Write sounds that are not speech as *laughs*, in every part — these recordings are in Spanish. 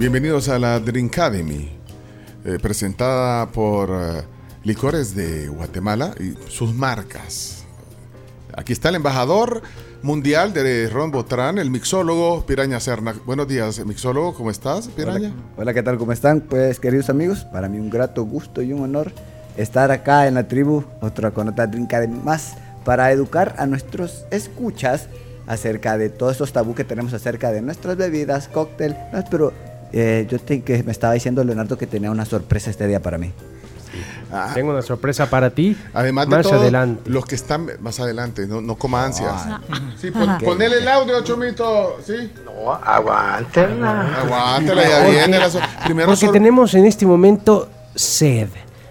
Bienvenidos a la Drinkademy, eh, presentada por eh, Licores de Guatemala y sus marcas. Aquí está el embajador mundial de Ron Botrán, el mixólogo Piraña Serna. Buenos días, mixólogo, ¿cómo estás, Piraña? Hola, hola, ¿qué tal? ¿Cómo están? Pues, queridos amigos, para mí un grato gusto y un honor estar acá en la tribu, otra con otra Drinkademy más, para educar a nuestros escuchas acerca de todos estos tabú que tenemos acerca de nuestras bebidas, cóctel, pero eh, yo tengo que me estaba diciendo Leonardo que tenía una sorpresa este día para mí. Ah, Tengo una sorpresa para ti. Además de más todo, adelante. los que están más adelante, no, no coma ansias. Ah. Sí, pon- ponele el audio, Chomito, ¿sí? No, aguántenla. Aguántala, ya Porque- viene. la so- Primero Porque tenemos en este momento sed.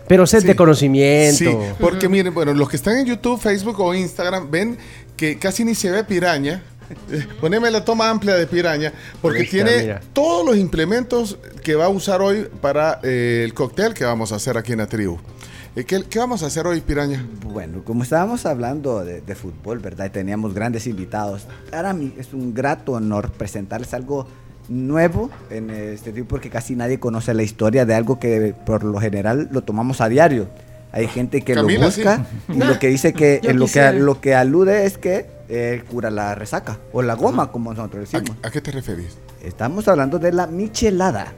Pero sed Sí. de conocimiento. Sí, porque miren, bueno, los que están en YouTube, Facebook o Instagram ven que casi ni se ve piraña. *laughs* Poneme la toma amplia de piraña, porque tiene mira. todos los implementos que va a usar hoy para eh, el cóctel que vamos a hacer aquí en la tribu. Eh, ¿qué, qué vamos a hacer hoy, piraña? Bueno, como estábamos hablando de, de fútbol, ¿verdad? Y teníamos grandes invitados. Para mí es un grato honor presentarles algo nuevo en este tipo porque casi nadie conoce la historia de algo que por lo general lo tomamos a diario. Hay gente que Camila, lo busca y lo que dice que *laughs* lo que lo que alude es que eh, cura la resaca o la goma como nosotros ¿A, decimos. a qué te referís? Estamos hablando de la michelada.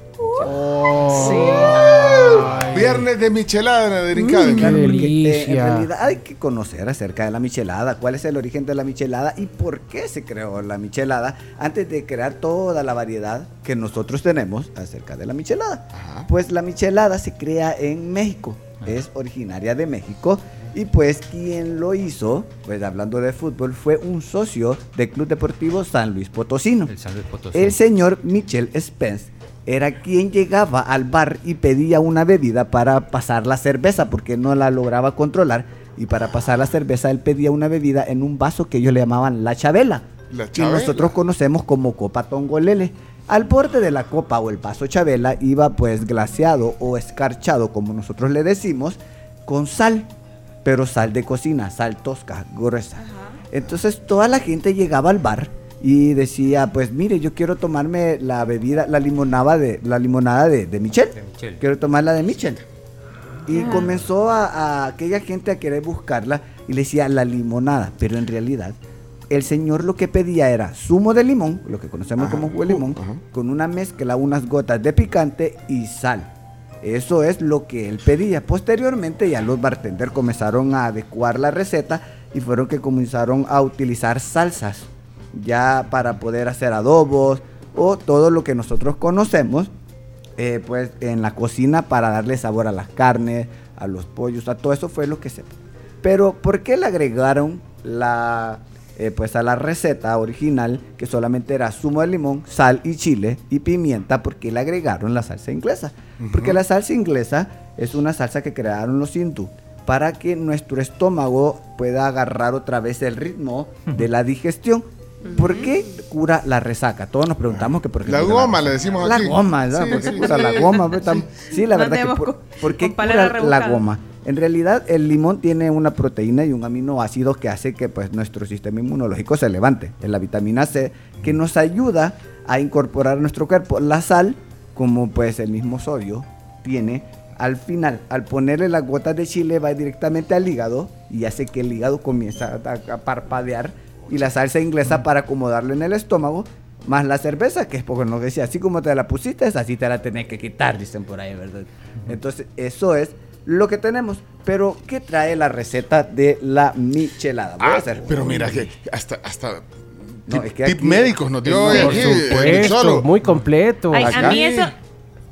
Viernes de michelada de Drinkademy. Qué Claro, porque, eh, delicia. en realidad hay que conocer acerca de la michelada, cuál es el origen de la michelada y por qué se creó la michelada antes de crear toda la variedad que nosotros tenemos acerca de la michelada. Ajá. Pues la michelada se crea en México, es originaria de México y pues quien lo hizo, pues hablando de fútbol, fue un socio del Club Deportivo San Luis Potosino. El San Luis Potosí. El señor Michel Spence era quien llegaba al bar y pedía una bebida para pasar la cerveza porque no la lograba controlar y para pasar la cerveza él pedía una bebida en un vaso que ellos le llamaban la chabela La que Chabela. nosotros conocemos como copa tongolele. Al borde de la copa o el vaso chabela iba pues glaseado o escarchado como nosotros le decimos con sal, pero sal de cocina, sal tosca, gruesa. Entonces toda la gente llegaba al bar y decía, pues mire, yo quiero tomarme la bebida, la limonada de, la limonada de, de Michel. De Michel. Quiero tomar la de Michel. Y comenzó a, a aquella gente a querer buscarla y le decía la limonada, pero en realidad el señor lo que pedía era zumo de limón, lo que conocemos Ajá, como jugo de limón, ajá. con una mezcla, unas gotas de picante y sal. Eso es lo que él pedía. Posteriormente ya los bartenders comenzaron a adecuar la receta y fueron que comenzaron a utilizar salsas ya para poder hacer adobos o todo lo que nosotros conocemos eh, pues en la cocina para darle sabor a las carnes, a los pollos, a todo eso fue lo que se... Pero ¿por qué le agregaron la, eh, pues a la receta original que solamente era zumo de limón, sal y chile y pimienta? ¿Por qué le agregaron la salsa inglesa? Porque la salsa inglesa es una salsa que crearon los hindú para que nuestro estómago pueda agarrar otra vez el ritmo de la digestión. ¿Por qué cura la resaca? Todos nos preguntamos que por qué La goma, le decimos La aquí. goma, ¿verdad? Sí, ¿Por qué sí, cura sí. la goma? pues, Sí, la verdad que por, ¿por qué cura la goma? En realidad el limón tiene una proteína y un aminoácido que hace que pues nuestro sistema inmunológico se levante. Es la vitamina C que nos ayuda a incorporar a nuestro cuerpo. La sal, como pues el mismo sodio, tiene al final, al ponerle las gotas de chile va directamente al hígado y hace que el hígado comience a, a parpadear y la salsa inglesa para acomodarlo en el estómago más la cerveza, que es porque nos decía, así como te la pusiste, así te la tenés que quitar, dicen por ahí, ¿verdad? Entonces, eso es lo que tenemos. Pero, ¿qué trae la receta de la michelada? Voy a Ah, hacer. pero mira que hasta, hasta No, tip, es que tip aquí- médicos nos dio Por supuesto, muy completo. Ay, a mí eso,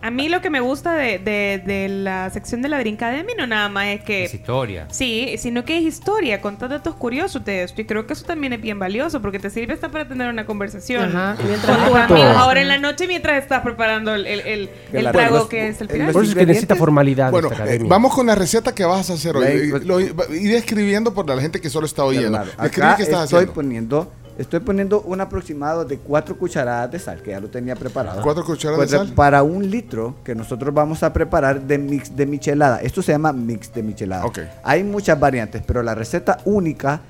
a mí lo que me gusta de, de- de la sección de la Drinkademy no nada más es que Es historia. Sí, sino que es historia, contar datos curiosos de esto. Y creo que eso también es bien valioso porque te sirve hasta para tener una conversación Ajá. con tus amigos ahora en la noche mientras estás preparando el, el, el- Que el trago los- que es el piral. Por eso es que necesita formalidad Bueno, esta eh, vamos con la receta que vas a hacer hoy. Lo- iré escribiendo por la gente que solo está oyendo. Claro, Escribí acá qué estás estoy haciendo. poniendo, estoy poniendo un aproximado de cuatro cucharadas de sal, que ya lo tenía preparado. ¿Cuatro cucharadas de sal? Para un litro que nosotros vamos a preparar de mix de michelada. Esto se llama mix de michelada. Ok. Hay muchas variantes, pero la receta única,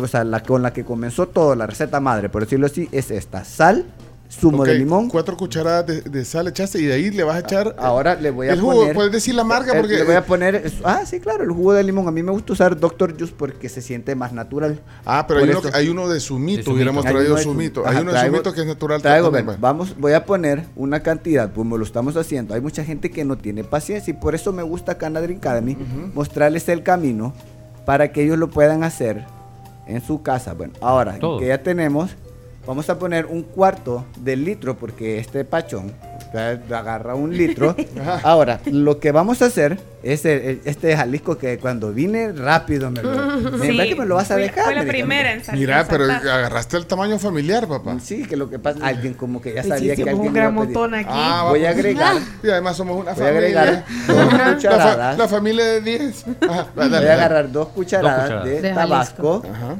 o sea, la con la que comenzó todo, la receta madre, por decirlo así, es esta. Sal, zumo Ok, de limón. Cuatro cucharadas de, de sal echaste y de ahí le vas a echar. Ahora le voy a el jugo. poner. Puedes decir la marca eh, porque. Le voy a poner. Ah, sí, claro, el jugo de limón. A mí me gusta usar Dr. Juice porque se siente más natural. Ah, pero hay uno, hay uno de sumito. Hubiéramos traído sumito. su- Hay uno de sumito que es natural. Traigo, también, ven, va. vamos, voy a poner una cantidad, como lo estamos haciendo. Hay mucha gente que no tiene paciencia y por eso me gusta acá en la Drink Academy mostrarles el camino para que ellos lo puedan hacer en su casa. Bueno, ahora Todo. que ya tenemos, vamos a poner un cuarto de litro porque este pachón agarra un litro. *laughs* ahora, lo que vamos a hacer es el- el- este Jalisco que cuando vine rápido me lo, me- Sí, ¿verdad que me lo vas a dejar. Fue la Me primera en salir. Mira, pero agarraste el tamaño familiar, papá. Sí, que lo que pasa, alguien como que ya sabía sí, que como alguien un me montón aquí. Ah, Voy a agregar, Y además somos una voy a familia. agregar dos La, fa- cucharadas. la familia de 10. Ajá, Voy a agarrar dos cucharadas, cucharadas. de, De tabasco. Ajá.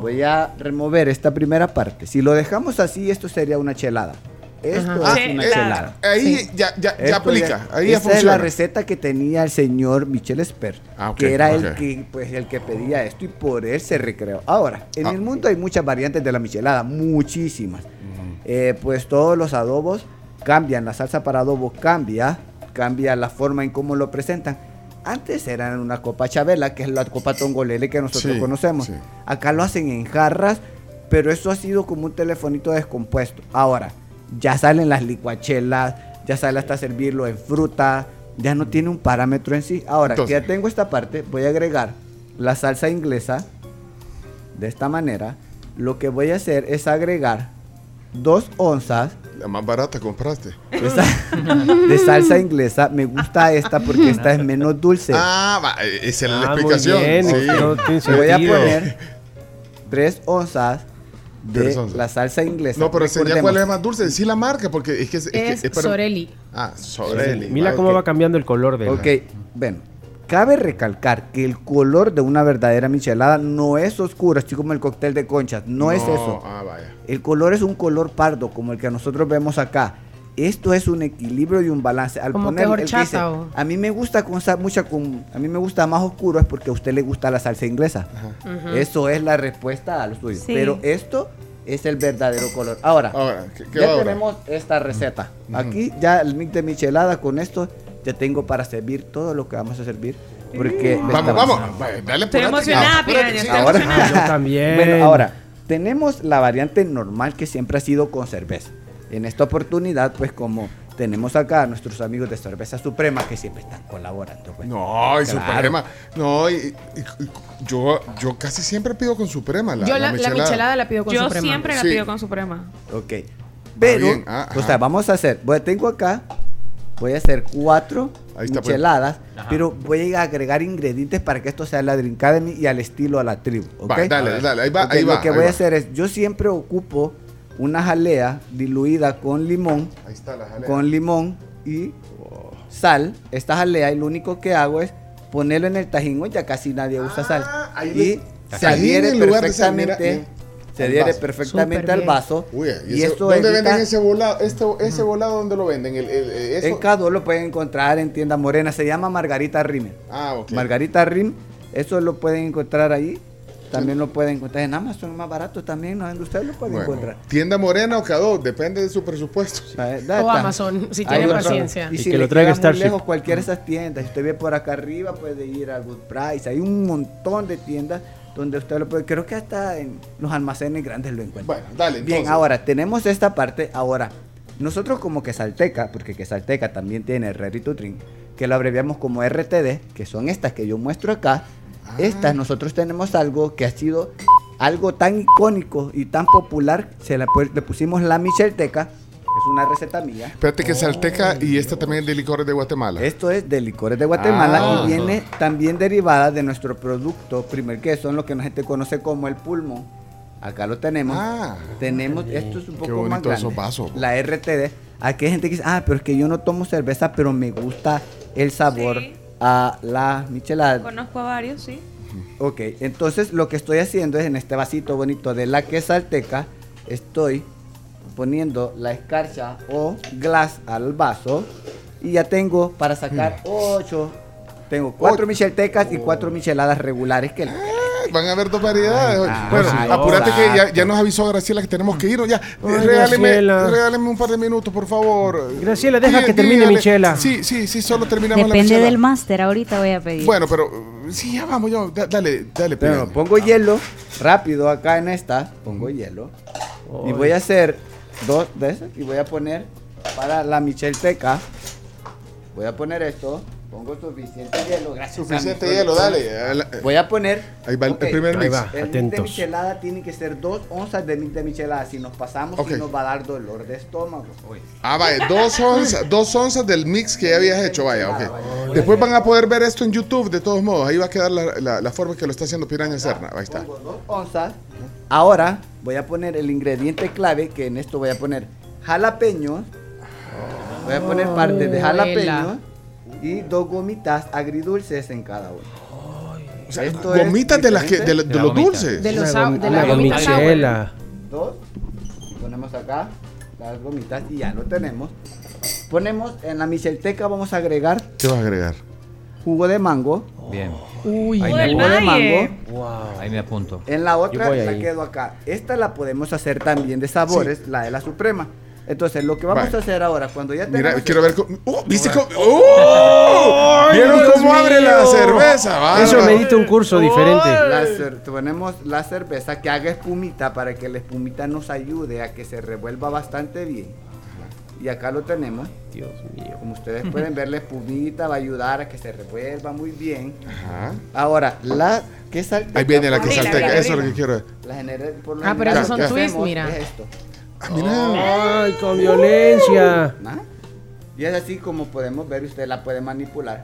Voy a remover esta primera parte. Si lo dejamos así, esto sería una chelada. Esto Ajá. es una Sí, chelada. Ahí Sí. ya, ya, ya aplica. Ahí ya esa es la receta que tenía el señor Michel Esper, Ah, ok, que era el que pues el que pedía esto y por él se recreó. Ahora, en Ah. el mundo hay muchas variantes de la michelada, muchísimas. Eh, pues todos los adobos cambian, la salsa para adobo cambia, cambia la forma en cómo lo presentan. Antes eran una copa chabela, que es la copa tongolele que nosotros Sí, conocemos. sí. Acá lo hacen en jarras, pero eso ha sido como un telefonito descompuesto. Ahora, ya salen las licuachelas, ya sale hasta servirlo en fruta, ya no tiene un parámetro en sí. Ahora, Entonces- que ya tengo esta parte, voy a agregar la salsa inglesa de esta manera. Lo que voy a hacer es agregar dos onzas La más barata compraste. de, sa- *laughs* de salsa inglesa. Me gusta esta porque esta es menos dulce. Ah, va, esa es la Ah, muy explicación. bien, sí. no tiene voy a poner tres onzas de Tres onzas. la salsa inglesa. No, pero enseña cuál es más dulce. Sí, la marca, porque es que es, que Es es para- Sorelli. Ah, Sorelli. Mira va, cómo va cambiando el color de la- Ok, bueno. Cabe recalcar que el color de una verdadera michelada no es oscuro, así como el cóctel de conchas. No, es eso. Ah, vaya. El color es un color pardo, como el que nosotros vemos acá. Esto es un equilibrio y un balance. Al Como poner, horchata dice, o- a mí me gusta con mucha con, a mí me gusta más oscuro es porque a usted le gusta la salsa inglesa. Eso es la respuesta a lo suyo. Sí. Pero esto es el verdadero color. Ahora, Ahora, ¿qué, qué ya ahora? tenemos esta receta. Aquí ya el mix de michelada con esto ya tengo para servir todo lo que vamos a servir. Porque Vamos, estamos- vamos. va, Dale, Estoy emocionada, sí. estoy Ahora- emocionada. Yo también. Bueno, ahora, tenemos la variante normal que siempre ha sido con cerveza. En esta oportunidad, pues como tenemos acá a nuestros amigos de Cerveza Suprema que siempre están colaborando. pues. No, y Claro. Suprema. No, y, y- y- yo, yo casi siempre pido con Suprema. La, Yo la, la michelada. michelada la pido con Yo suprema. siempre la Sí. pido con Suprema. Ok. Pero, ah, o sea, vamos a hacer, bueno, tengo acá, voy a hacer cuatro pues. micheladas, pero voy a agregar ingredientes para que esto sea la Drink Academy y al estilo a la tribu. ¿ok? Va, dale, dale, ahí va, ahí lo va. que ahí voy va. a hacer es, yo siempre ocupo una jalea diluida con limón, Ahí está la jalea. con limón y sal. Esta jalea y lo único que hago es ponerlo en el tajín. Ya casi nadie usa sal. Ah, ahí Y le- se adhiere perfectamente. se al adhiere vaso. perfectamente al vaso. Uy, y ¿y ese- esto ¿Dónde evita- venden ese volado? Este, ese volado, ¿dónde lo venden? El, el- eso? En Cado lo pueden encontrar en tienda morena. Se llama Margarita Rim. Ah, ok. Margarita Rim. Eso lo pueden encontrar ahí. También lo pueden encontrar en Amazon, más barato también. ¿no? Usted lo puede Bueno, encontrar. tienda morena o Cadó, depende de su presupuesto. O Amazon, si tiene lo paciencia. Y Y si que le lo traiga Starship. lejos cualquiera de esas tiendas, si usted ve por acá arriba, puede ir a Good Price. Hay un montón de tiendas donde usted lo puede. Creo que hasta en los almacenes grandes lo encuentra. Bueno, dale. Bien, entonces. ahora tenemos esta parte. Ahora, nosotros como Quesalteca, porque Quesalteca también tiene Ready to Drink, que lo abreviamos como RTD, que son estas que yo muestro acá. Ah. Estas, nosotros tenemos algo que ha sido algo tan icónico y tan popular. Se la, le pusimos la Michelteca, es una receta mía. Espérate que es Salteca y esta también es de licores de Guatemala. Esto es de licores de Guatemala Ah. y viene también derivada de nuestro producto primer queso, en lo que la gente conoce como el pulmón. Acá lo tenemos. Ah. tenemos, esto es un Qué poco más bonito grande. esos vasos. La RTD. Aquí hay gente que dice, ah, pero es que yo no tomo cerveza, pero me gusta el sabor Sí. A la michelada. Conozco a varios, sí. Ok, entonces lo que estoy haciendo es en este vasito bonito de la quesalteca, estoy poniendo la escarcha o glass al vaso y ya tengo para sacar ocho. Tengo cuatro Oh. micheltecas y cuatro micheladas regulares que van a haber dos variedades. Ah, bueno, sí, apúrate que ya, nos avisó Graciela que tenemos que irnos. Ya, Ay, regáleme, un par de minutos, por favor. Graciela, deja Dí- que termine dígale. mi chela. Sí, sí, sí, solo terminamos la Depende michela. del máster, ahorita voy a pedir. Bueno, pero sí, ya vamos, ya, da- dale, dale, Pero pídale. pongo hielo rápido acá en esta. Pongo hielo. Y voy a hacer dos de esas. Y voy a poner para la michelteca. Voy a poner esto. Pongo suficiente hielo. Gracias. Suficiente hielo, dale. Voy a poner. Ahí va el- el primer Ahí mix. va. El mix de michelada tiene que ser dos onzas de mix de michelada. Si nos pasamos, Ok. sí nos va a dar dolor de estómago. Oye. Ah, vaya, dos onzas, dos onzas del mix que ya habías hecho, vaya, ok. Después van a poder ver esto en YouTube, de todos modos. Ahí va a quedar la, la- la forma que lo está haciendo Piraña Serna. Ahí está. Pongo dos onzas. Ahora voy a poner el ingrediente clave, que en esto voy a poner jalapeños. Voy a poner parte de jalapeños y dos gomitas agridulces en cada uno. O sea, Esto es gomitas de, las que, de, diferente. de los dulces. De los gomi- de la gomita gomichela. Dos. Ponemos acá las gomitas y ya lo tenemos. Ponemos en la michelteca, vamos a agregar ¿Qué vas a agregar? jugo de mango. Bien. Uy, Ahí Jugo me de apunto. detalle. mango. Ahí me apunto. En la otra la ahí. quedo acá. Esta la podemos hacer también de sabores, la de la suprema. Entonces, lo que vamos Vale. a hacer ahora, cuando ya Mira, tenemos quiero ver cómo. ¡Oh! ¿Viste cómo.? ¡Oh! ¿Vieron Dios cómo abre la cerveza? bárbaro. Eso medita un curso diferente. La cer- ponemos la cerveza que haga espumita para que la espumita nos ayude a que se revuelva bastante bien. Y acá lo tenemos. Dios mío. Como ustedes pueden ver, la espumita va a ayudar a que se revuelva muy bien. Ajá. Ahora, la que salteca. Ahí viene la que lo Dila, salteca. dila, Eso es lo que quiero ver. La genera- por lo Ah, pero general esos son twists, mira. Es esto. Ah, mira. Ay, con violencia. Y es así como podemos ver, usted la puede manipular.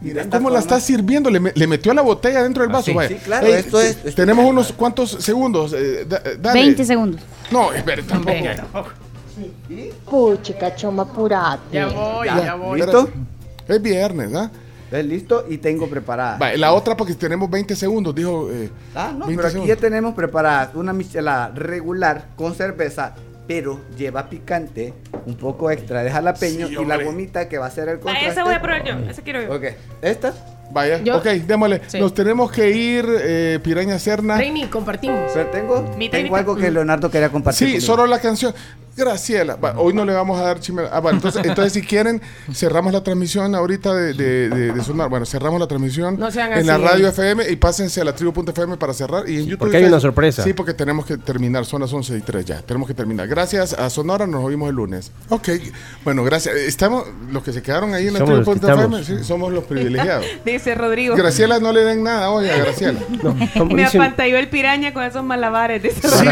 Mira cómo la está sirviendo. Le, me- le metió la botella dentro del Ah, vaso. sí. vaya. Sí, claro, esto es- esto Tenemos es- unos cuantos segundos. eh, da- dale. 20 segundos. No, espera, tampoco. Y- Puchica, choma, apurate. Ya voy, Ya, ya voy. ¿Listo? Es viernes, ¿ah? Listo y tengo preparada. Va, la otra porque tenemos 20 segundos, dijo. eh, Ah, no, 20 pero aquí ya tenemos preparada una michelada regular con cerveza, pero lleva picante, un poco extra de jalapeño Sí, y la gomita que va a ser el Ah, contraste. ese voy a probar yo. Ese quiero yo. Ok, esta. Vaya, Yo- ok, démosle. Sí. Nos tenemos que ir, eh, Piraña Serna. Reini, compartimos. Pero tengo, tengo algo que Leonardo quería compartir. Sí, conmigo. solo la canción. Graciela. Va, hoy no le vamos a dar chimera. Ah, bueno, entonces, entonces, si quieren, cerramos la transmisión ahorita de, de, de- de Sonar. Bueno, cerramos la transmisión No sean en la radio FM y pásense a la tribu.fm para cerrar. Y en YouTube. porque hay una sorpresa. Sí, porque tenemos que terminar. Son las 11 y 3 ya. Tenemos que terminar. Gracias a Sonora. Nos oímos el lunes. Ok. Bueno, gracias. Estamos, los que se quedaron ahí en la Somos los que tribu.fm, sí, somos los privilegiados. *laughs* Dice Rodrigo. Graciela no le den nada hoy a Graciela. *laughs* No, Me apantalló el piraña con esos malabares. Dice Sí.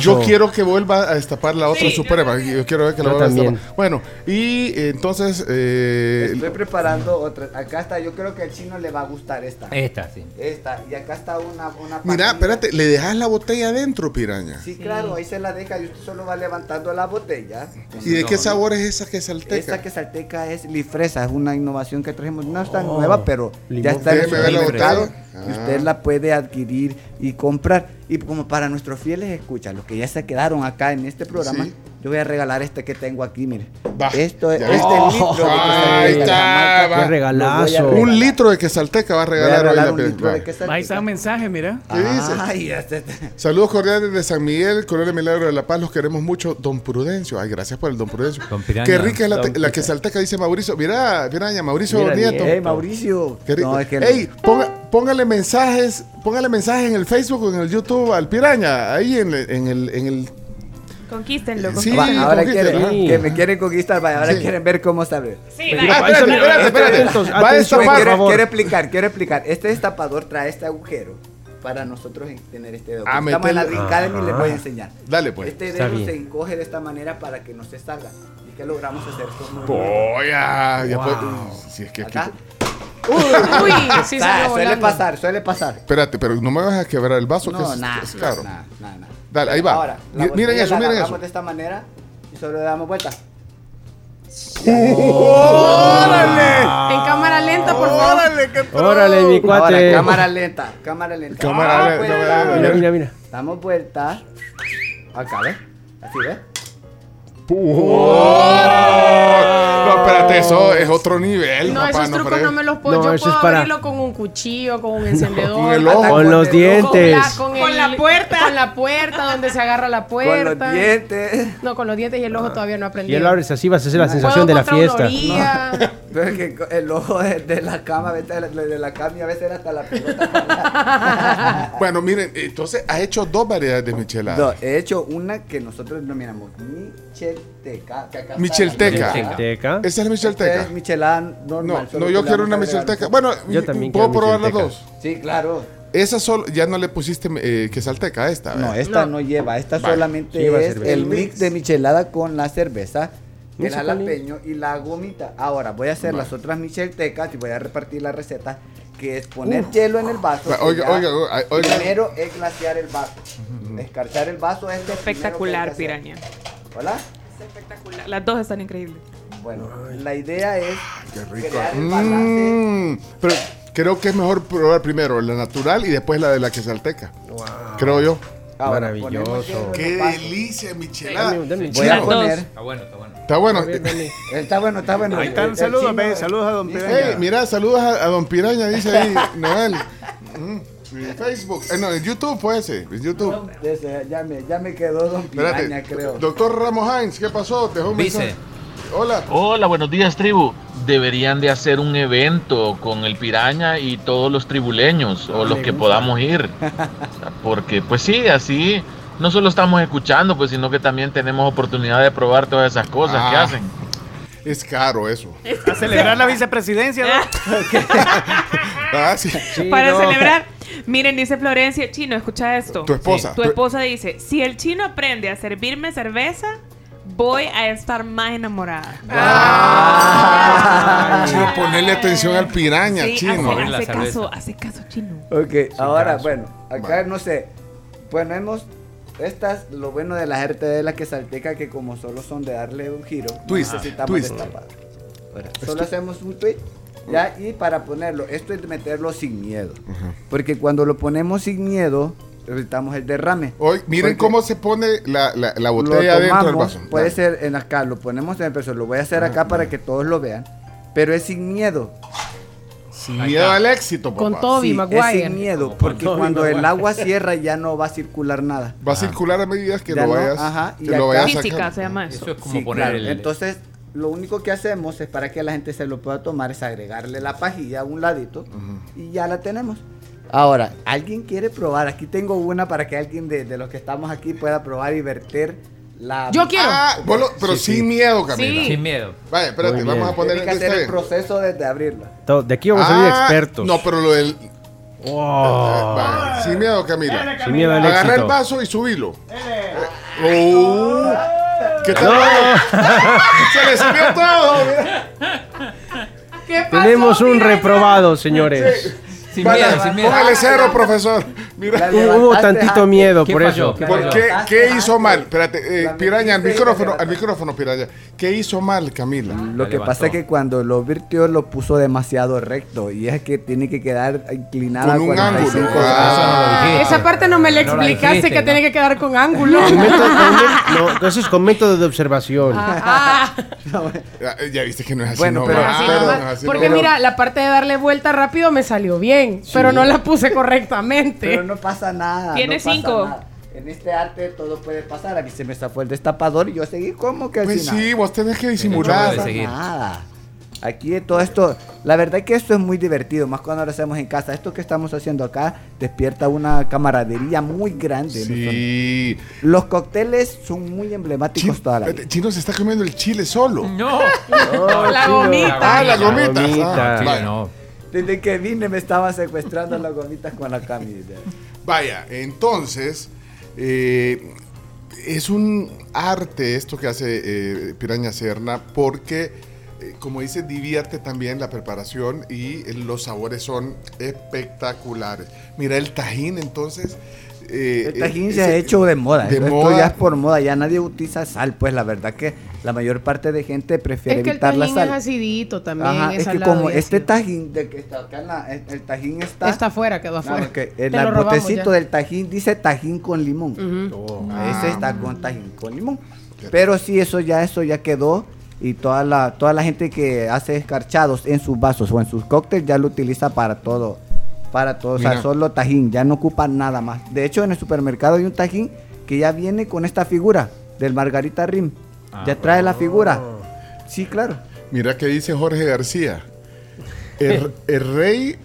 Yo quiero que vuelva a destapar la otra Sí, suprema. Yo quiero ver que también. destapar. Bueno, y eh, entonces. eh, Estoy preparando otra. Acá está, yo creo que al chino le va a gustar esta. Esta, sí. Esta. Y acá está una. una mira, espérate, le dejas la botella adentro, piraña. Sí, claro, ahí se la deja y usted solo va levantando la botella. ¿Y de qué sabor es esa que salteca? Esta que salteca es lifresa, es una innovación que trajimos. No es tan nueva, pero limón. ya está en supermercado botella. y Ah. usted la puede adquirir y comprar. Y como para nuestros fieles escuchas, los que ya se quedaron acá en este programa, Sí. yo voy a regalar este que tengo aquí, mire. Va, Esto es este litro de Ahí quesalteca, está, va. Regalazo. Un regalar. litro de que salteca va a Voy a regalar hoy regalar la litro de quesalteca. Ahí está un mensaje, mira. ¿Qué dice? Ay, este- Saludos cordiales de San Miguel, Colonia Milagro de la Paz, los queremos mucho. Don Prudencio, ay, gracias por el Don Prudencio. Don Piraña. Qué rica es la, la que salteca, dice Mauricio. Mira, piraña, Mauricio Mira, Nieto. Ey, Mauricio. Qué rico. No, es que Ey, ponga- póngale mensajes, póngale mensajes en el Facebook o en el YouTube al Piraña, ahí en, el- en el, en el Conquístenlo. Sí, conquístenlo. ahora quieren, ajá. que me quieren conquistar, vaya, ahora Sí. quieren ver cómo sabe. Sí. Ah, espérate, espérate, espérate. Va a destapar. quiero, explicar, quiero explicar. Este destapador trae este agujero para nosotros en- tener este dedo. Ah, Estamos en la Academy y les voy a enseñar. Dale, pues. Este Está dedo se encoge de esta manera para que no se salga. ¿Y qué logramos hacer? Esto Oh, ya, ya Wow. si es que aquí- Acá. Uy, *laughs* sí Ah, salió suele volando. pasar, suele pasar. Espérate, pero no me vas a quebrar el vaso, que No, es, nada, es caro. Dale, ahí va. Ahora, miren eso, la miren eso. de esta manera y solo le damos vuelta. En cámara lenta, por favor. Órale, mi Ahora, cámara lenta, cámara lenta. Cámara Ah, lenta, lenta. Mira, mira, mira. Damos vuelta. Acá, ¿ves? Así, ¿ves? No, espérate, eso es otro nivel, No, papá. esos no trucos fregues. no me los puedo. No, yo puedo es para- abrirlo con un cuchillo, con un *laughs* encendedor. Con el ojo. Con los el dientes. Con la, con Con el- la puerta. Con la puerta, donde se agarra la Con puerta. los dientes. No, con los dientes y el ojo todavía no aprendí. Y él abres así, vas a hacer la sensación de la fiesta. Pero es que el ojo de, de la cama, a veces de, la cama y a veces era hasta la pelota. *laughs* Bueno, miren, entonces ha hecho dos variedades de michelada. No, he hecho una que nosotros denominamos Michelteca. Michelteca. la Teca. ¿Esa es Esta michelteca? es michelada No, normal. no, que yo quiero una michelteca. Bueno, Yo también ¿puedo probar las michelteca. dos? Sí, claro. Esa solo, ya no le pusiste eh, quesalteca a esta, No, esta No. no, lleva. Esta Vale. solamente es el mix de michelada con la cerveza, el jalapeño y la gomita. Ahora voy a hacer las otras micheltecas y voy a repartir la receta, que es poner hielo en el vaso. Va, que oiga, oiga, oiga, oiga. Primero es glaciar el vaso. Escarchar el vaso es lo Espectacular, que que piraña. ¿Hola? Espectacular. Las dos están increíbles. Bueno, la idea es Qué rico. crear el balance. Mm, pero creo que es mejor probar primero la natural y después la de la quesalteca. Creo yo. Ahora, Maravilloso. Qué delicia, michelada. Voy a poner. Está bueno, está bueno. Está bueno. Está bueno, está bueno. Ahí están, saludos, chino- saludos a don dice- Piraña. Hey, mira, saludos a, a Don Piraña, dice ahí, Noel. Mm, en Facebook. Eh, no, en YouTube fue ese. En YouTube. Ese, ya, me, ya me quedó Don Piraña, Espérate. creo. Doctor Ramos Hines, ¿qué pasó? Dejó un Vice. mensaje. Hola. Hola, buenos días, tribu. Deberían de hacer un evento con el Piraña y todos los tribuleños o los que podamos ir. *laughs* Porque, pues sí, así no solo estamos escuchando, pues, sino que también tenemos oportunidad de probar todas esas cosas que Ah. hacen. Es caro eso. A celebrar la vicepresidencia, ¿no? *laughs* Ah, sí. Sí, Para no. celebrar, miren, dice Florencia, chino, escucha esto. Tu esposa. Tu esposa dice, si el chino aprende a servirme cerveza, voy a estar más enamorada. Ah, chino, ponerle atención al piraña, Sí, chino. hace, caso, hace caso, chino. Ok, ahora, caso. bueno, acá no sé. Ponemos estas, lo bueno de las RTD de la que salteca, que como solo son de darle un giro, Twist, necesitamos twist. Ahora, solo hacemos un tweet. Ya, y para ponerlo, esto es meterlo sin miedo. Porque cuando lo ponemos sin miedo, evitamos el derrame. Hoy, miren cómo se pone la, la, la lo botella dentro del tomamos, vaso. Puede ser en acá, lo ponemos en el peso. Lo voy a hacer acá para que todos lo vean. Pero es sin miedo. Sin miedo al éxito, papá. Con Toby Sí, Maguire. sin miedo. Porque Toby cuando el agua cierra ya no va a circular nada. Va a circular a medida que Ya lo no, vayas, ajá, y que lo vayas Física sacando. se llama eso. Eso es como Sí, poner claro. el. Entonces, lo único que hacemos es para que la gente se lo pueda tomar es agregarle la pajilla a un ladito y ya la tenemos. Ahora, ¿alguien quiere probar? Aquí tengo una para que alguien de, de los que estamos aquí pueda probar y verter la... Yo quiero. Ah, lo- pero Sí, sin sí. miedo, Camila. Sí. Sin miedo. Vaya, espérate, Muy vamos bien. a poner que hacer este. el proceso desde abrirla. De aquí vamos a salir Ah, expertos. No, pero lo del. Oh, Vaya, sin miedo, Camila. sin miedo al Agarra el vaso y subilo. Oh, ¿Qué tal? *laughs* Se le subió todo. ¿Qué pasó, Tenemos un reprobado, señores. Sin miedo, sin miedo. Póngale cero, profesor. Mira. Hubo levantaste tantito miedo ¿Qué por eso. ¿Qué ¿Por falló? qué, ¿Qué hizo mal? Espérate, eh, piraña, al micrófono, al micrófono, piraña. ¿Qué hizo mal, Camila? Lo que pasa es que cuando lo virtió lo puso demasiado recto y es que tiene que quedar inclinada Con un 45 ángulo. Ah. Esa parte no me la No la explicaste dijiste, que ¿no? tiene que quedar con ángulo. Con método- con *laughs* no, eso es con método de observación. Ah, Ya, ya viste que no es así. Bueno, no, pero- pero- nomás. no, así Porque no. mira, la parte de darle vuelta rápido me salió bien, pero no la puse correctamente. Pero no pasa nada. Tiene no cinco. nada. En este arte todo puede pasar. A mí se me zafó el destapador y yo seguí como que al Pues final. sí, vos tenés que No disimular. puede pasa nada. Aquí todo esto, la verdad que esto es muy divertido, más cuando lo hacemos en casa. Esto que estamos haciendo acá despierta una camaradería muy grande. ¿no? Sí. Son- Los cócteles son muy emblemáticos toda la vida. espérate, Chino se está comiendo el chile solo. No. *laughs* La gomita. Ah, la gomita. gomita. Ah, Sí, vaya. no. Desde que vine me estaban secuestrando las gomitas con la camisa. Vaya, entonces, eh, es un arte esto que hace eh, Piraña Serna porque, eh, como dice, divierte también la preparación y los sabores son espectaculares. Mira el tajín, entonces. El tajín se ha hecho de moda. de Esto moda. ya es por moda. Ya nadie utiliza sal. Pues la verdad que la mayor parte de gente prefiere Es que el evitar la tajín sal. es acidito también. Ajá, es es que como este ácido. tajín de que está acá en la, el, el tajín está, Está afuera, quedó afuera. el, robamos botecito ya. del tajín dice tajín con limón. Ujú. Ese está con tajín con limón. Pero sí, eso ya, eso ya quedó y toda la, toda la gente que hace escarchados en sus vasos o en sus cócteles ya lo utiliza para todo. Para todo, o sea, solo tajín, ya no ocupan nada más. De hecho, en el supermercado hay un tajín que ya viene con esta figura del Margarita Rim. Ya trae la figura. Sí, claro. Mira que dice Jorge García. El, *laughs* el rey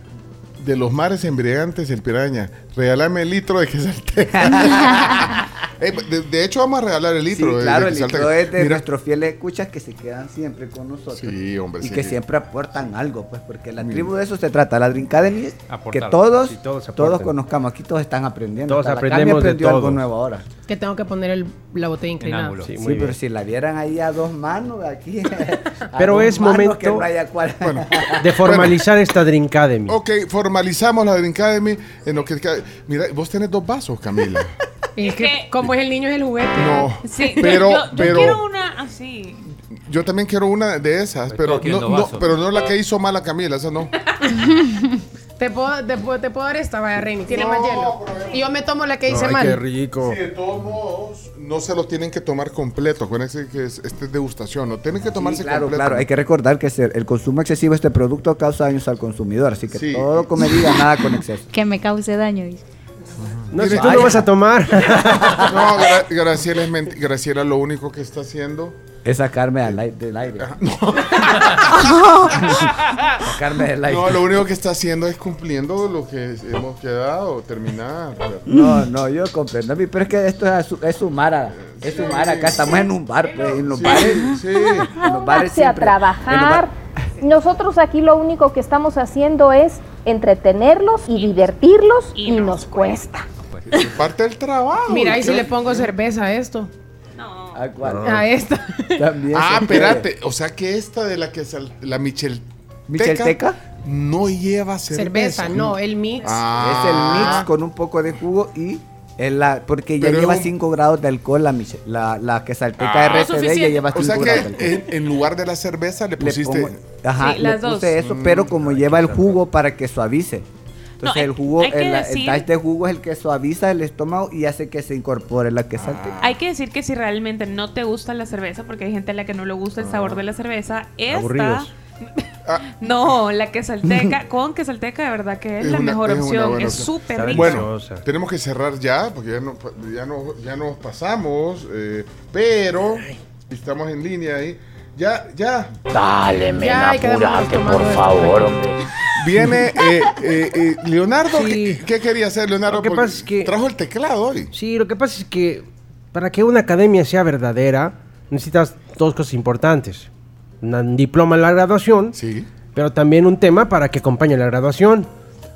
de los mares embriagantes, el piraña. Regálame el litro de quesalteca. *laughs* *laughs* Eh, de, de hecho, vamos a regalar el litro sí, de, claro, de el litro es de Mira, nuestros fieles escuchas que se quedan siempre con nosotros. Sí, hombre, Y sí. que siempre aportan algo, pues, porque la Mira. tribu de eso se trata. La Drink Academy es que todos, Sí, todos todos, conozcamos. Aquí todos están aprendiendo. Todos Hasta la Cami aprendemos de aprendió algo nuevo ahora. Que tengo que poner el- la botella inclinada. Sí, pero si la vieran ahí a dos manos, aquí. *laughs* a Pero es momento- que no haya cual- De formalizar esta Drink Academy. Ok, formalizamos la Drink Academy en lo que... Mira, vos tenés dos vasos, Camila. *laughs* Es que, que- como es el niño, es el juguete. No, Sí, *laughs* pero, yo, yo pero quiero una así. yo también quiero una de esas, Pues pero no, no- pero no la que hizo mala Camila, esa no. *laughs* ¿Te puedo, te, puedo, te puedo dar esta, vaya, Reini. Tiene No, más hielo. Y yo me tomo la que hice Ay, mal. qué rico. Sí, de todos modos, no se los tienen que tomar completo. Acuérdense que es, este es degustación, no tienen que tomarse Sí, claro, completo. claro. Hay que recordar que el consumo excesivo de este producto causa daños al consumidor. Así que Sí. todo medida, nada con exceso. Que me cause daño, dice. No, si tú no vas a tomar. *laughs* No, Gra- Graciela, es Graciela lo único que está haciendo. Es sacarme al aire, del aire. *laughs* sacarme del aire. No, lo único que está haciendo es cumpliendo lo que hemos quedado, terminar. No, no, yo comprendo. mi, Pero es que esto es, su- es sumar, a- es sumar acá. Estamos en un bar, pues, en los Sí, bares. sí. En los bares Pónganse a siempre- en los trabajar. ba- Nosotros aquí lo único que estamos haciendo es entretenerlos y divertirlos y, nos cuesta. *laughs* Es parte del trabajo. Mira, y si le pongo cerveza a esto. No. ¿A cuál? A esta. *laughs* También Ah, espérate. O sea que esta de la que sal- la Michel ¿Michelteca? no lleva cerveza. Cerveza, no, el mix. Ah. Es el mix con un poco de jugo y la, porque ya Pero lleva es un- 5 grados de alcohol la, la, la quesalteca Ah. RTD ya lleva 5 O sea grados de que alcohol. en, en lugar de la cerveza le Le pusiste. pongo- ajá, Sí, le las dos. puse eso, pero como lleva el jugo para que suavice. Entonces No, el jugo, hay que el, decir- dash de jugo es el que suaviza el estómago y hace que se incorpore la quesalteca. Hay que decir que si realmente no te gusta la cerveza, porque hay gente a la que no le gusta el sabor de la cerveza, esta... Aburridos. Ah. *laughs* No, la quesalteca, *laughs* con quesalteca de verdad que es, Es la una- mejor es opción. Es súper rica. Bueno, tenemos que cerrar ya, porque ya, no, ya, no, ya nos pasamos, eh, pero estamos en línea ahí. Ya, ya. Dale, darnos apurate, por favor, hombre. Viene *laughs* eh, eh, eh, Leonardo. Sí. ¿qué, qué quería hacer, Leonardo? Lo que pasa es que- Trajo el teclado hoy. Sí, lo que pasa es que para que una academia sea verdadera, necesitas dos cosas importantes. Un diploma en la graduación, Sí. pero también un tema para que acompañe la graduación.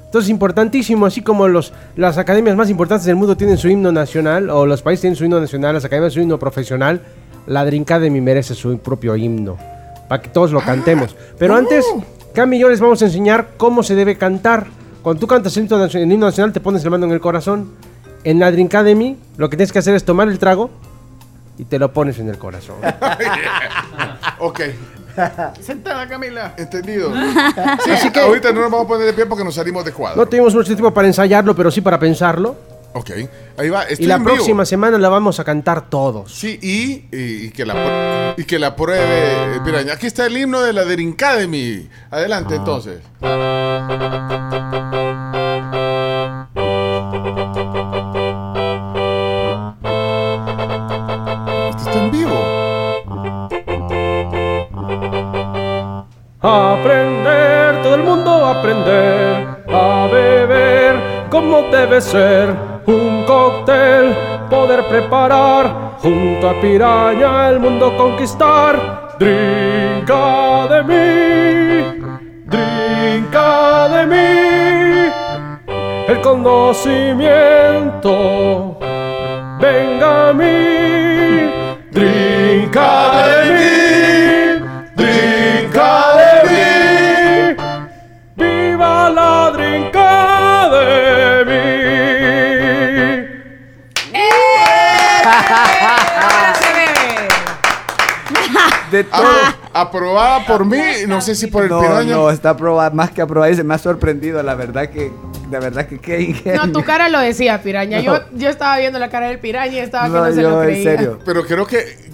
Entonces, importantísimo, así como los, las academias más importantes del mundo tienen su himno nacional, o los países tienen su himno nacional, las academias su himno profesional, la Drink Academy merece su propio himno, para que todos lo cantemos. Pero antes, Cami y yo les vamos a enseñar cómo se debe cantar. Cuando tú cantas el himno, el himno nacional, te pones el mando en el corazón. En la Drink Academy, lo que tienes que hacer es tomar el trago y te lo pones en el corazón. *laughs* Ok, Sentada, Camila. entendido. Sí, así que ahorita no nos vamos a poner de pie porque nos salimos de cuadro. No tuvimos mucho tiempo para ensayarlo, pero sí para pensarlo. Ok, ahí va. Estoy Y la en vivo. próxima semana la vamos a cantar todos. Sí, y, y- y que la, y que la pruebe eh, Piraña. Aquí está el himno de la Drink Academy. Adelante, Ah. entonces. Esto está en vivo. Aprender, todo el mundo aprender a beber como debe ser. Un cóctel poder preparar, junto a piraña el mundo conquistar. Drink de mí, drink de mí. El conocimiento venga a mí. Drinka aprobada por mí, no sé si por el no, Piraña. no, está aprobada, más que aprobada. y Se me ha sorprendido, la verdad que, la verdad que qué ingenio. No, tu cara lo decía, piraña. *laughs* No. Yo, yo estaba viendo la cara del piraña y estaba que No, no se yo, lo en creía. serio. Pero creo que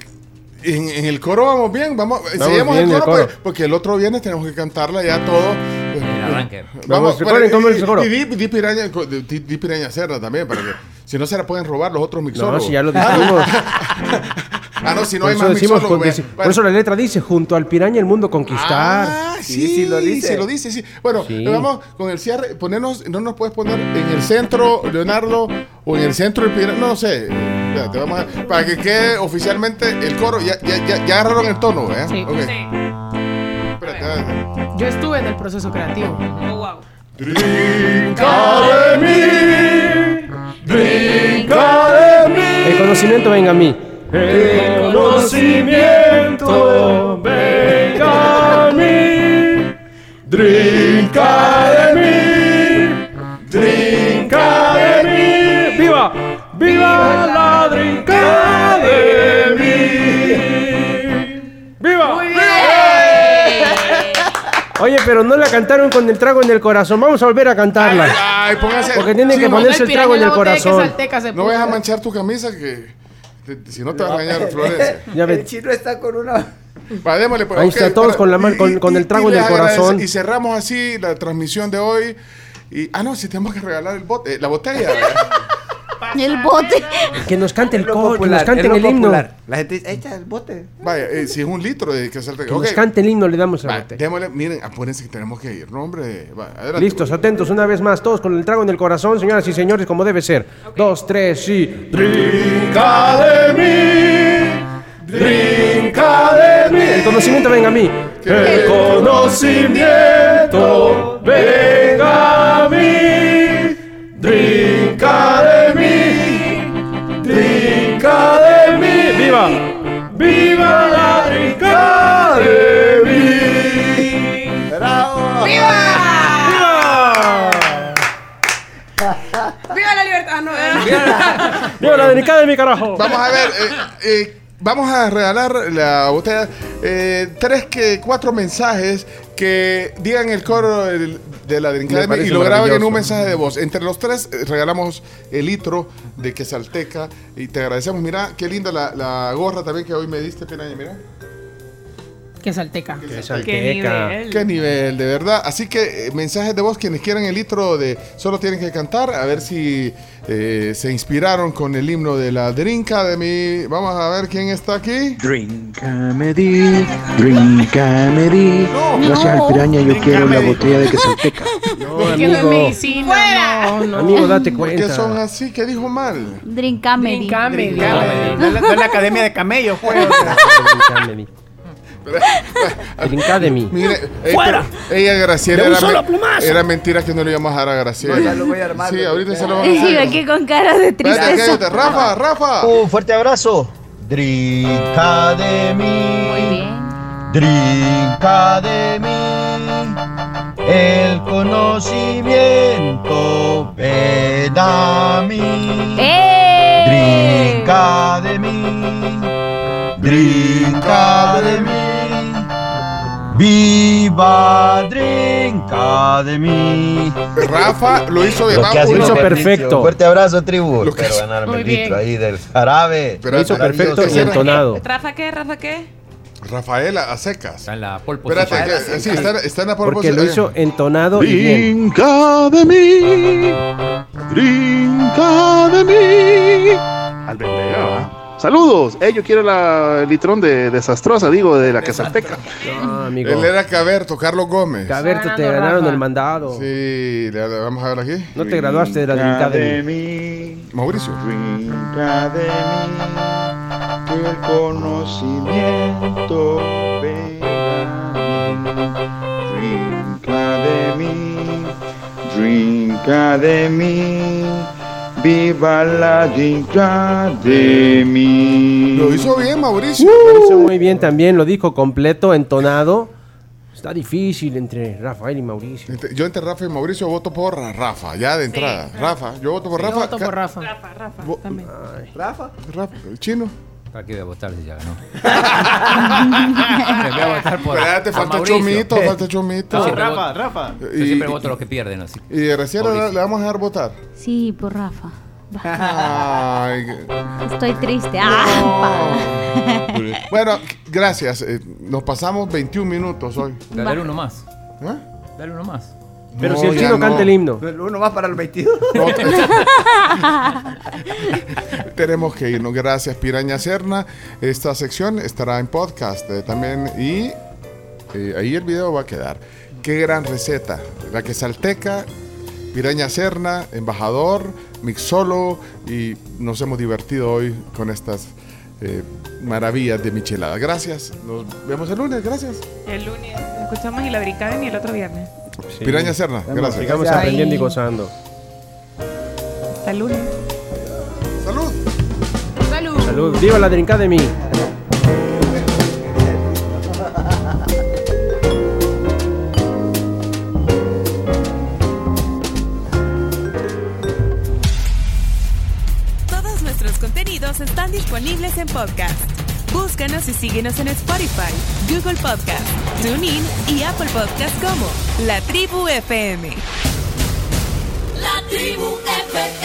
En, en el coro vamos bien, vamos, seguimos bien el en el coro, pues, porque el otro viernes tenemos que cantarla ya todo. En arranque. Vamos, coro. Y di, di piraña, di, di piraña cerda también, para que si no se la pueden robar los otros No, mixólogos. si ya lo dijimos. *laughs* Ah, no, si no por, hay eso más decimos, por eso la letra dice, junto al piraña el mundo conquistar. Ah, sí, Sí, sí lo dice. sí lo dice, sí. Bueno, Sí. vamos con el cierre. Ponernos, no nos puedes poner en el centro, Leonardo, o en el centro del Piraña. No, no sé. Espérate, vamos a- para que quede oficialmente el coro. Ya, ya, ya, ya agarraron el tono, ¿eh? Sí. Ok. Sí. Espérate, espérate. Yo estuve en el proceso creativo. Oh, wow. El conocimiento venga a mí. El conocimiento venga a mí. Drinka de mí. Drinka de mí. ¡Viva! ¡Viva la drinka de mí! ¡Viva! Oye, pero no la cantaron con el trago en el corazón. Vamos a volver a cantarla. Ay, póngase. Porque tiene Sí, que ponerse el trago en el corazón. No vayas a manchar tu camisa que. Si no te va a regañar Florencia. *laughs* Ya El chino está con una. Va, démosle, pues, Ahí ok, está, todos para- con la man- con- con el trago en el corazón. Y cerramos así la transmisión de hoy. Y, ah, no, si tenemos que regalar el bote, eh, la botella. El bote. *laughs* Que nos cante el lo coro, que nos lo el himno. popular. La gente dice, echa el bote. Vaya, eh, si es un litro de que hacer Que nos Ok. cante el himno, le damos el Va, bote. démosle, miren, apúrense que tenemos que ir. No, hombre. Va, adelante. Listos, atentos, una vez más, todos con el trago en el corazón, señoras y señores, como debe ser. Dos, tres, sí. Drinka de mí, de mí. El conocimiento venga a mí. El conocimiento venga Ah, no, eh. ¡Viva *laughs* la de mi carajo! Vamos a ver. eh, eh, vamos a regalar la botella. eh, tres que cuatro mensajes que digan el coro del- de la Academy y lo graben en un mensaje de voz. Entre los tres eh, regalamos el litro de quesalteca y te agradecemos. Mira, qué linda la, la gorra también que hoy me diste, Piraña, mira. Que salteca. Qué Qué nivel. Qué nivel, de verdad. Así que eh, mensajes de voz, quienes quieran el litro de solo tienen que cantar, a ver si eh, se inspiraron con el himno de la Drink Academy. Vamos a ver quién está aquí. Drincamedy, drincamedy. Gracias al piraña, yo quiero la botella de quesalteca. No, *laughs* Es que no es amigo. medicina. No, no. Amigo, date ¿Por qué cuenta. son así? ¿Qué dijo mal? No es la, no es la academia de camellos, pues. *laughs* sea. Drincamedy. Drincademy. Mire, eh, ¡Fuera! pero Ella, Graciela, ¡De un era, solo me- plumazo! era mentira que no le íbamos a dar a Graciela. Ya lo voy a armar. Sí, ahorita se lo vamos a Sí, dar. aquí con cara de Espérate, tristeza. cállate. Rafa, Rafa. Un fuerte abrazo. Drinka de Muy mí, bien. drinka de mí. El conocimiento ven a mí. ¡Eh! Drinka de mí, drinka de mí. Viva drinka de mí. Rafa lo hizo de bajo. Lo hizo perfecto. Fuerte abrazo, tribu. Lo que Espero ganarme Muy el litro bien. ahí del jarabe. Pero Lo hizo perfecto y entonado. ¿Rafa qué? ¿Rafa qué? Rafaela a secas. Está en la pole Espérate, que- sí, está, está en la pole Porque lo hizo entonado y bien. Brinca de mí, brinca de mí. Al ¿va? Saludos, eh, yo quiero la el litrón de desastrosa, digo, de la quesalteca. No, amigo. Él era Caberto, Carlos Gómez. Caberto, te Ganando ganaron el mandado. Sí, le- le- vamos a ver aquí. No te graduaste de la Brinca de mí, Mauricio. brinca de mí, que el conocimiento venga a mí. Brinca de mí, brinca de mí, viva la brinca de mí. Lo hizo bien, Mauricio. Lo hizo muy bien también, lo dijo completo, entonado. Está difícil entre Rafael y Mauricio. Yo entre Rafa y Mauricio voto por Rafa, ya de entrada. Rafa, yo voto por Yo Rafa. voto Ca- por Rafa. Rafa, Rafa. Vo- También. Rafa. Rafa, el chino. ¿Para qué voy a votar si ya ganó? *laughs* Me voy a votar por. Espérate, falta Mauricio. chomito, falta chomito. No, Rafa, Rafa. Yo siempre voto a los que pierden, así. Y recién le, le vamos a dejar votar. Sí, por Rafa. Ay, Estoy triste. Ah, bueno, gracias. Eh, Nos pasamos 21 minutos hoy. Dale uno más. ¿Eh? Dale uno más. Pero No, si el chino no. canta el himno. Uno más para el 22. *laughs* No, *laughs* *laughs* Tenemos que irnos. Gracias, Piraña Serna. Esta sección estará en podcast eh, también y eh, ahí el video va a quedar. Qué gran receta. La que salteca, Piraña Serna, embajador, mixólogo y nos hemos divertido hoy con estas eh, maravillas de michelada. Gracias. Nos vemos el lunes. Gracias. El lunes escuchamos y la brincada y el otro viernes. Sí. Piraña Serna. Gracias. Sigamos Gracias. aprendiendo y gozando. Lunes. Salud. Salud. Salud. Viva la Drink Academy. Todos nuestros contenidos están disponibles en podcast. Búscanos y síguenos en Spotify, Google Podcast, TuneIn y Apple Podcast como La Tribu FM. La tribu FM.